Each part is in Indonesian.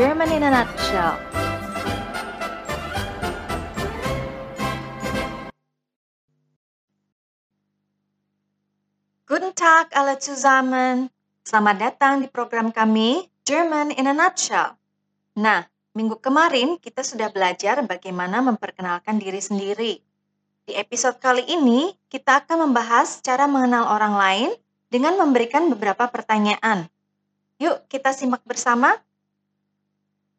German in a Nutshell. Guten Tag alle zusammen. Selamat datang di program kami German in a Nutshell. Nah, minggu kemarin kita sudah belajar bagaimana memperkenalkan diri sendiri. Di episode kali ini, kita akan membahas cara mengenal orang lain dengan memberikan beberapa pertanyaan. Yuk, kita simak bersama.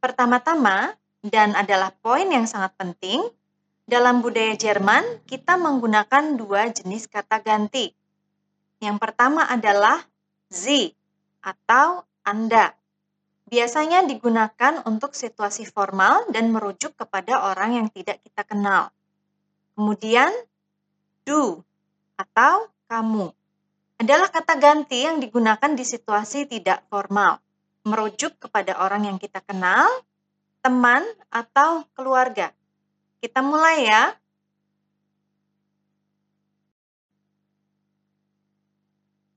Pertama-tama, dan adalah poin yang sangat penting, dalam budaya Jerman kita menggunakan dua jenis kata ganti. Yang pertama adalah Sie atau Anda. Biasanya digunakan untuk situasi formal dan merujuk kepada orang yang tidak kita kenal. Kemudian, du atau kamu adalah kata ganti yang digunakan di situasi tidak formal, merujuk kepada orang yang kita kenal, teman, atau keluarga. Kita mulai ya.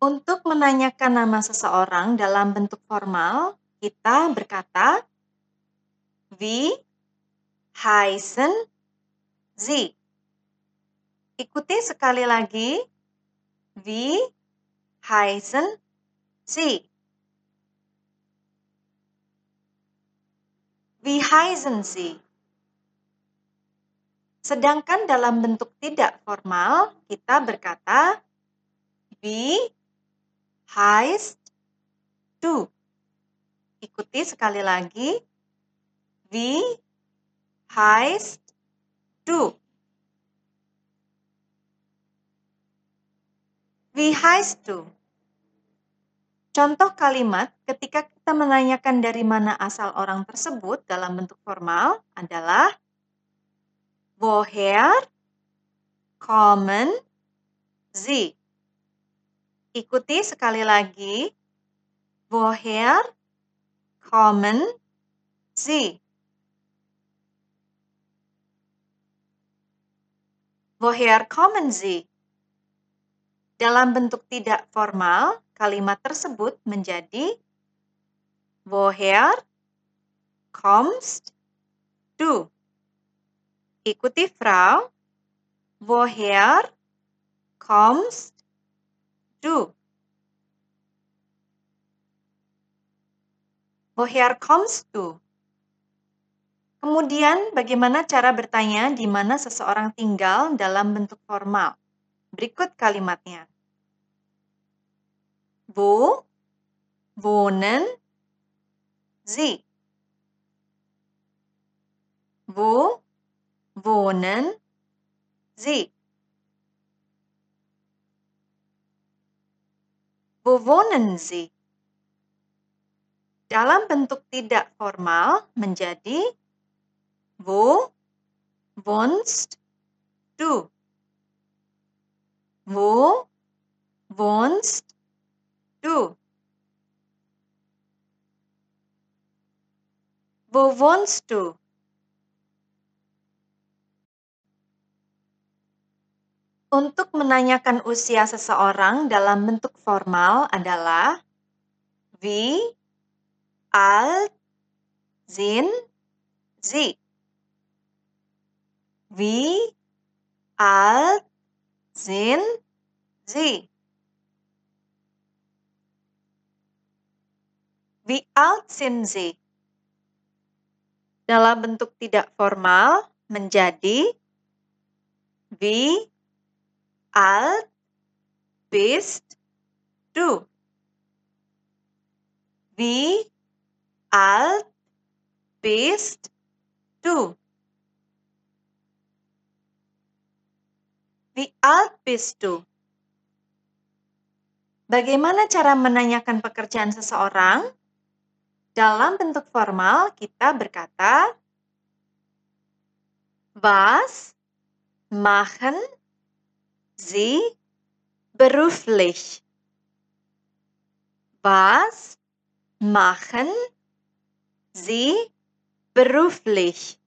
Untuk menanyakan nama seseorang dalam bentuk formal, kita berkata, Wie heißen Sie? Ikuti sekali lagi, Wie heißen Sie? Wie heißen Sie? Sedangkan dalam bentuk tidak formal, kita berkata, Wie heißt du? Ikuti sekali lagi. Wie heißt du? Wie heißt du? Contoh kalimat ketika kita menanyakan dari mana asal orang tersebut dalam bentuk formal adalah Woher kommen Sie? Ikuti sekali lagi. Woher kommen Sie? Woher kommen Sie? Dalam bentuk tidak formal, kalimat tersebut menjadi Woher kommst du? Ikuti Frau. Woher kommst du? Woher kommst du? Kemudian, bagaimana cara bertanya di mana seseorang tinggal dalam bentuk formal? Berikut kalimatnya. Wo wohnen Sie? Wo wohnen Sie? Wo wohnen Sie? Dalam bentuk tidak formal menjadi Wo wohnst du? Wo wohnst du? Wo wohnst du? Untuk menanyakan usia seseorang dalam bentuk formal adalah Wie alt sind Sie? Wie alt sind Sie? Wie alt sind Sie? Dalam bentuk tidak formal menjadi Wie alt bist du? Wie alt bist du? Wie alt bist du? Bagaimana cara menanyakan pekerjaan seseorang? Dalam bentuk formal, kita berkata, Was machen Sie beruflich? Was machen Sie beruflich?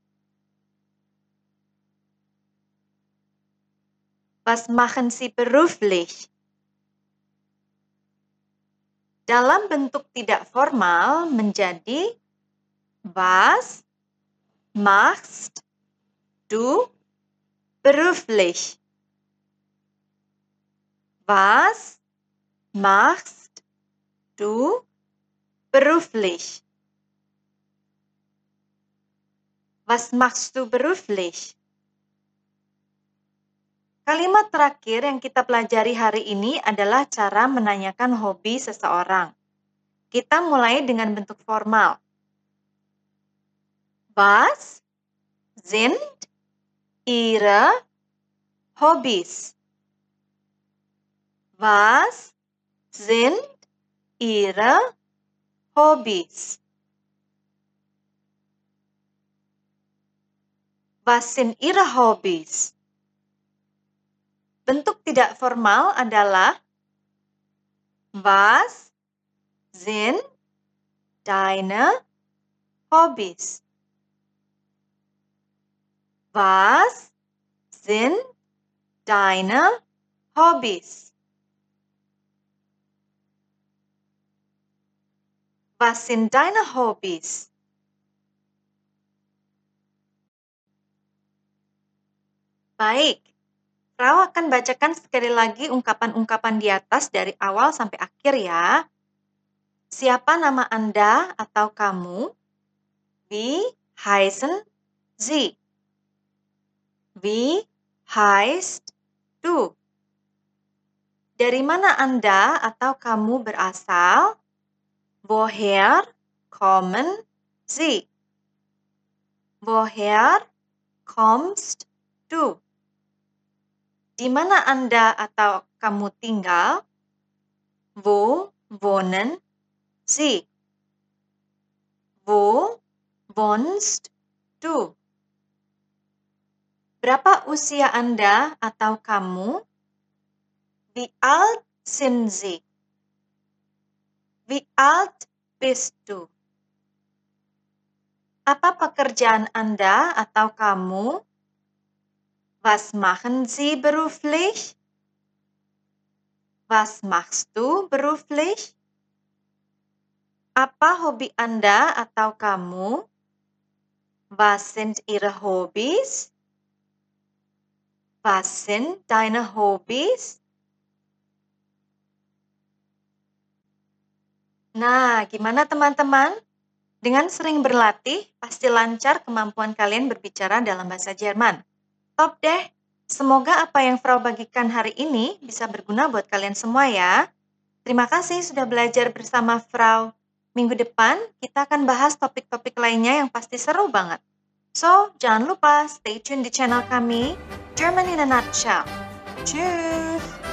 Was machen Sie beruflich? Dalam bentuk tidak formal menjadi Was machst du beruflich? Was machst du beruflich? Was machst du beruflich? Kalimat terakhir yang kita pelajari hari ini adalah cara menanyakan hobi seseorang. Kita mulai dengan bentuk formal. Was sind Ihre Hobbys? Was sind Ihre Hobbys? Was sind Ihre Hobbys? Bentuk tidak formal adalah Was sind deine Hobbys? Was sind deine Hobbys? Was sind deine Hobbys? Baik, Frau akan bacakan sekali lagi ungkapan-ungkapan di atas dari awal sampai akhir ya. Siapa nama Anda atau kamu? Wie heißen Sie? Wie heißt du? Dari mana Anda atau kamu berasal? Woher kommen Sie? Woher kommst du? Di mana Anda atau kamu tinggal? Wo wohnen Sie? Wo wohnst du? Berapa usia Anda atau kamu? Wie alt sind Sie? Wie alt bist du? Apa pekerjaan Anda atau kamu? Was machen Sie beruflich? Was machst du beruflich? Apa hobi Anda atau kamu? Was sind Ihre Hobbys? Was sind deine Hobbys? Nah, gimana teman-teman? Dengan sering berlatih, pasti lancar kemampuan kalian berbicara dalam bahasa Jerman. Top deh. Semoga apa yang Frau bagikan hari ini bisa berguna buat kalian semua ya. Terima kasih sudah belajar bersama Frau. Minggu depan kita akan bahas topik-topik lainnya yang pasti seru banget. So, jangan lupa stay tune di channel kami, German in a Nutshell. Tschüss!